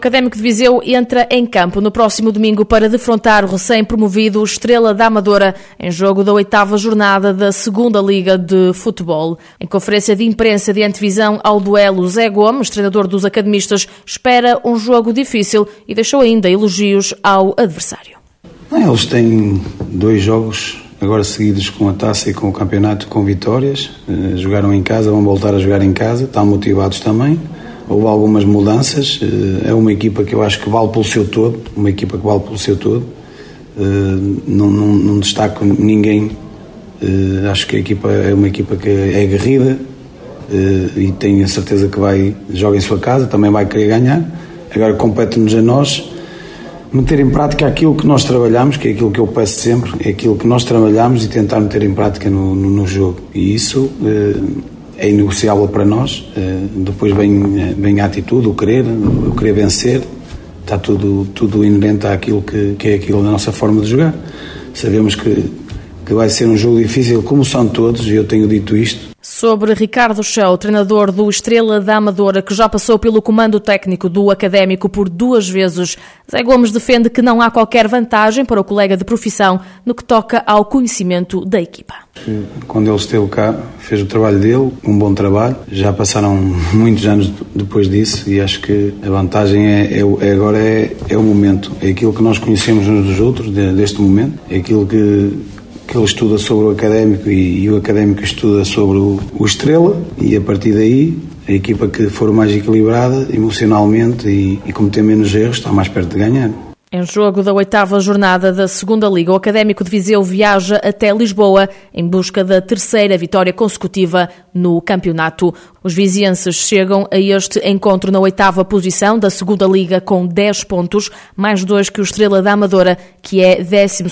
Académico de Viseu entra em campo no próximo domingo para defrontar o recém-promovido Estrela da Amadora em jogo da oitava jornada da Segunda Liga de Futebol. Em conferência de imprensa de antevisão ao duelo, Zé Gomes, treinador dos academistas, espera um jogo difícil e deixou ainda elogios ao adversário. Eles têm dois jogos agora seguidos com a taça e com o campeonato com vitórias. Eh, jogaram em casa, vão voltar a jogar em casa, estão motivados também houve algumas mudanças. Eh, é uma equipa que eu acho que vale pelo seu todo, uma equipa que vale pelo seu todo. Eh, não, não, não destaco ninguém. Eh, acho que a equipa é uma equipa que é aguerrida e tenho a certeza que vai joga em sua casa, também vai querer ganhar. Agora compete-nos a nós meter em prática aquilo que nós trabalhamos, que é aquilo que eu peço sempre, é aquilo que nós trabalhamos e tentar meter em prática no, no, no jogo. E isso é inegociável para nós. Eh, depois vem, vem a atitude, o querer, o querer vencer. Está tudo, tudo inerente àquilo que, que é aquilo da nossa forma de jogar. Sabemos que, que vai ser um jogo difícil, como são todos, e eu tenho dito isto sobre Ricardo Chão, treinador do Estrela da Amadora, que já passou pelo comando técnico do Académico por duas vezes. Zé Gomes defende que não há qualquer vantagem para o colega de profissão no que toca ao conhecimento da equipa. Quando ele esteve cá, fez o trabalho dele, um bom trabalho. Já passaram muitos anos depois disso e acho que a vantagem é, é, é agora é, é, o momento. É aquilo que nós conhecemos uns dos outros, deste momento. É aquilo que que ele estuda sobre o académico e, e o académico estuda sobre o, o, Estrela e a partir daí a equipa que for mais equilibrada emocionalmente e, e cometer menos erros está mais perto de ganhar. Em jogo da oitava jornada da Segunda Liga, o Académico de Viseu viaja até Lisboa em busca da terceira vitória consecutiva no campeonato. Os vizienses chegam a este encontro na oitava posição da Segunda Liga com 10 pontos, mais dois que o Estrela da Amadora, que é 12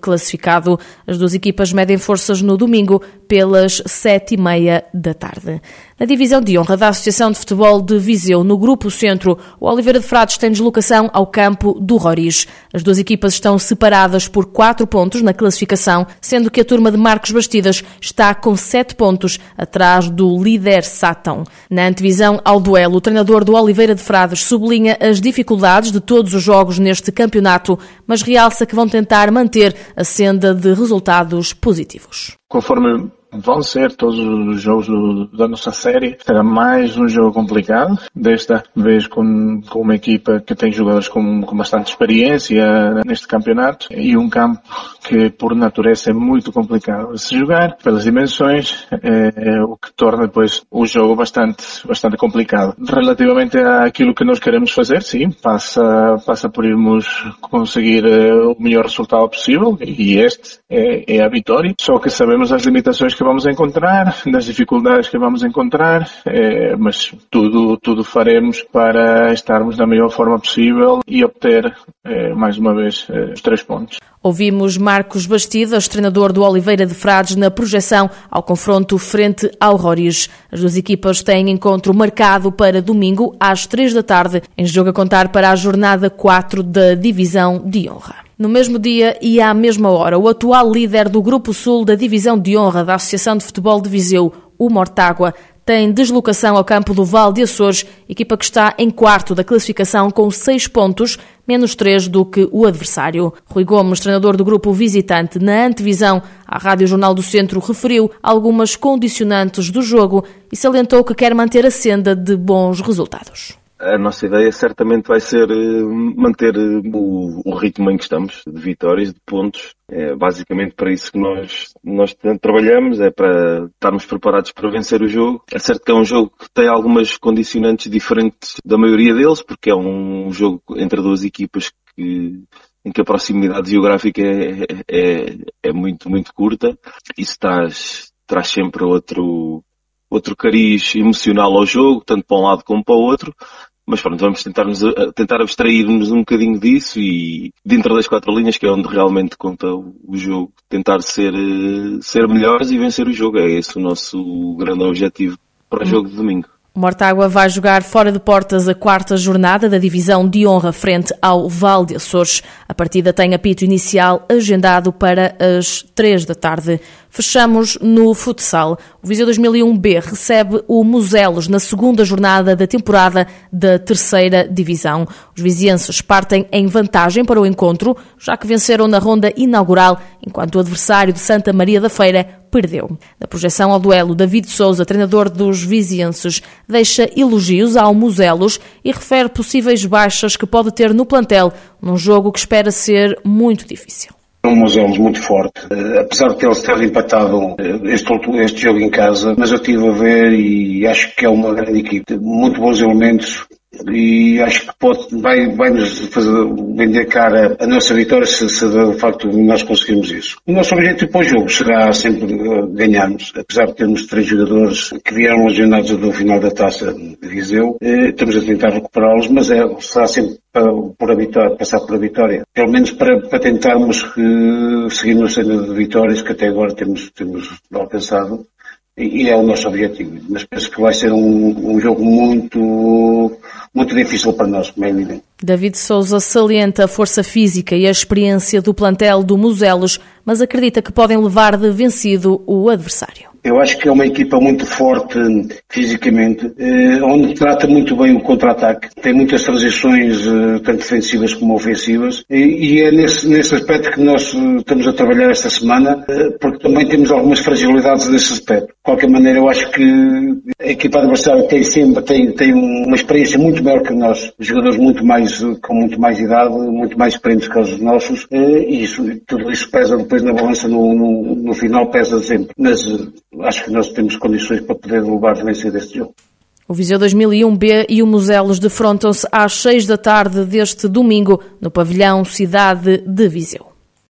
classificado. As duas equipas medem forças no domingo pelas sete e meia da tarde. Na divisão de honra da Associação de Futebol de Viseu, no Grupo Centro, o Oliveira de Frades tem deslocação ao campo do Roriz. As duas equipas estão separadas por quatro pontos na classificação, sendo que a turma de Marcos Bastidas está com sete pontos atrás do líder Sátão. Na antevisão ao duelo, o treinador do Oliveira de Frades sublinha as dificuldades de todos os jogos neste campeonato, mas realça que vão tentar manter a senda de resultados positivos. Conforme vão ser todos os jogos do, da nossa série. Será mais um jogo complicado, desta vez com, com uma equipa que tem jogadores com, com bastante experiência neste campeonato e um campo que por natureza é muito complicado de se jogar pelas dimensões, é, o que torna depois o jogo bastante, bastante complicado. Relativamente àquilo que nós queremos fazer, sim, passa, passa por irmos conseguir eh, o melhor resultado possível e este é, é a vitória. Só que sabemos as limitações que vamos encontrar, das dificuldades que vamos encontrar, é, mas tudo, tudo faremos para estarmos da melhor forma possível e obter, mais uma vez, é, os três pontos. Ouvimos Marcos Bastidas, treinador do Oliveira de Frades, na projeção ao confronto frente ao Roriz. As duas equipas têm encontro marcado para domingo às três da tarde, em jogo a contar para a jornada 4 da Divisão de Honra. No mesmo dia e à mesma hora, o atual líder do Grupo Sul da Divisão de Honra da Associação de Futebol de Viseu, o Mortágua, tem deslocação ao campo do Val de Açores, equipa que está em quarto da classificação com seis pontos, menos três do que o adversário. Rui Gomes, treinador do grupo visitante, na antevisão à Rádio Jornal do Centro, referiu algumas condicionantes do jogo e salientou que quer manter a senda de bons resultados a nossa ideia certamente vai ser eh, manter eh, o, o, ritmo em que estamos, de vitórias, de pontos. É basicamente para isso que nós, nós trabalhamos, é para estarmos preparados para vencer o jogo. É certo que é um jogo que tem algumas condicionantes diferentes da maioria deles, porque é um jogo entre duas equipas que, em que a proximidade geográfica é, é, é muito, muito curta. Isso traz, traz sempre outro, outro cariz emocional ao jogo, tanto para um lado como para o outro. Mas pronto, vamos tentar, -nos, tentar abstrair-nos um bocadinho disso e dentro das quatro linhas, que é onde realmente conta o jogo, tentar ser, ser melhores e vencer o jogo. É esse o nosso grande objetivo para o jogo de domingo. Mortágua vai jogar fora de portas a quarta jornada da divisão de honra frente ao Val de Açores. A partida tem apito inicial agendado para as três da tarde. Fechamos no futsal. O Viseu 2001B recebe o Muselos na segunda jornada da temporada da terceira divisão. Os vizienses partem em vantagem para o encontro, já que venceram na ronda inaugural, enquanto o adversário de Santa Maria da Feira perdeu. Na projeção ao duelo, David Souza, treinador dos vizienses, deixa elogios ao Muselos e refere possíveis baixas que pode ter no plantel, num jogo que espera ser muito difícil um museu muito forte, uh, apesar de eles terem empatado eh, este, este jogo em casa, mas eu estive a ver e acho que é uma grande equipe, muito bons elementos, e acho que pode, vai, vai nos fazer vender cara a nossa vitória se, se de facto nós conseguirmos isso. O nosso objetivo para o jogo será sempre ganharmos, apesar de termos três jogadores que vieram lesionados do final da taça de Viseu, eh, estamos a tentar recuperá-los, mas é, será sempre para, por a vitória, passar por a vitória. Pelo menos para, para tentarmos que, seguir no cena de vitórias que até agora temos, temos alcançado e é o nosso objetivo. Mas penso que vai ser um, um jogo muito muito difícil para nós, como é evidente. David Souza salienta a força física e a experiência do plantel do Muselos, mas acredita que podem levar de vencido o adversário. Eu acho que é uma equipa muito forte fisicamente, eh, onde trata muito bem o contra-ataque. Tem muitas transições, eh, tanto defensivas como ofensivas, e é nesse, nesse aspecto que nós eh, estamos a trabalhar esta semana, porque também temos algumas fragilidades nesse aspecto. De qualquer maneira, eu acho que a equipa adversária tem sempre tem, tem uma experiência muito maior que nós, jogadores muito mais, com muito mais idade, muito mais experientes que os nossos, e isso, tudo isso pesa depois na balança no, no, no final, pesa sempre. Mas acho que nós temos condições para poder levar vencer este jogo. O Viseu 2001B e o Muselos defrontam-se às seis da tarde deste domingo no pavilhão Cidade de Viseu.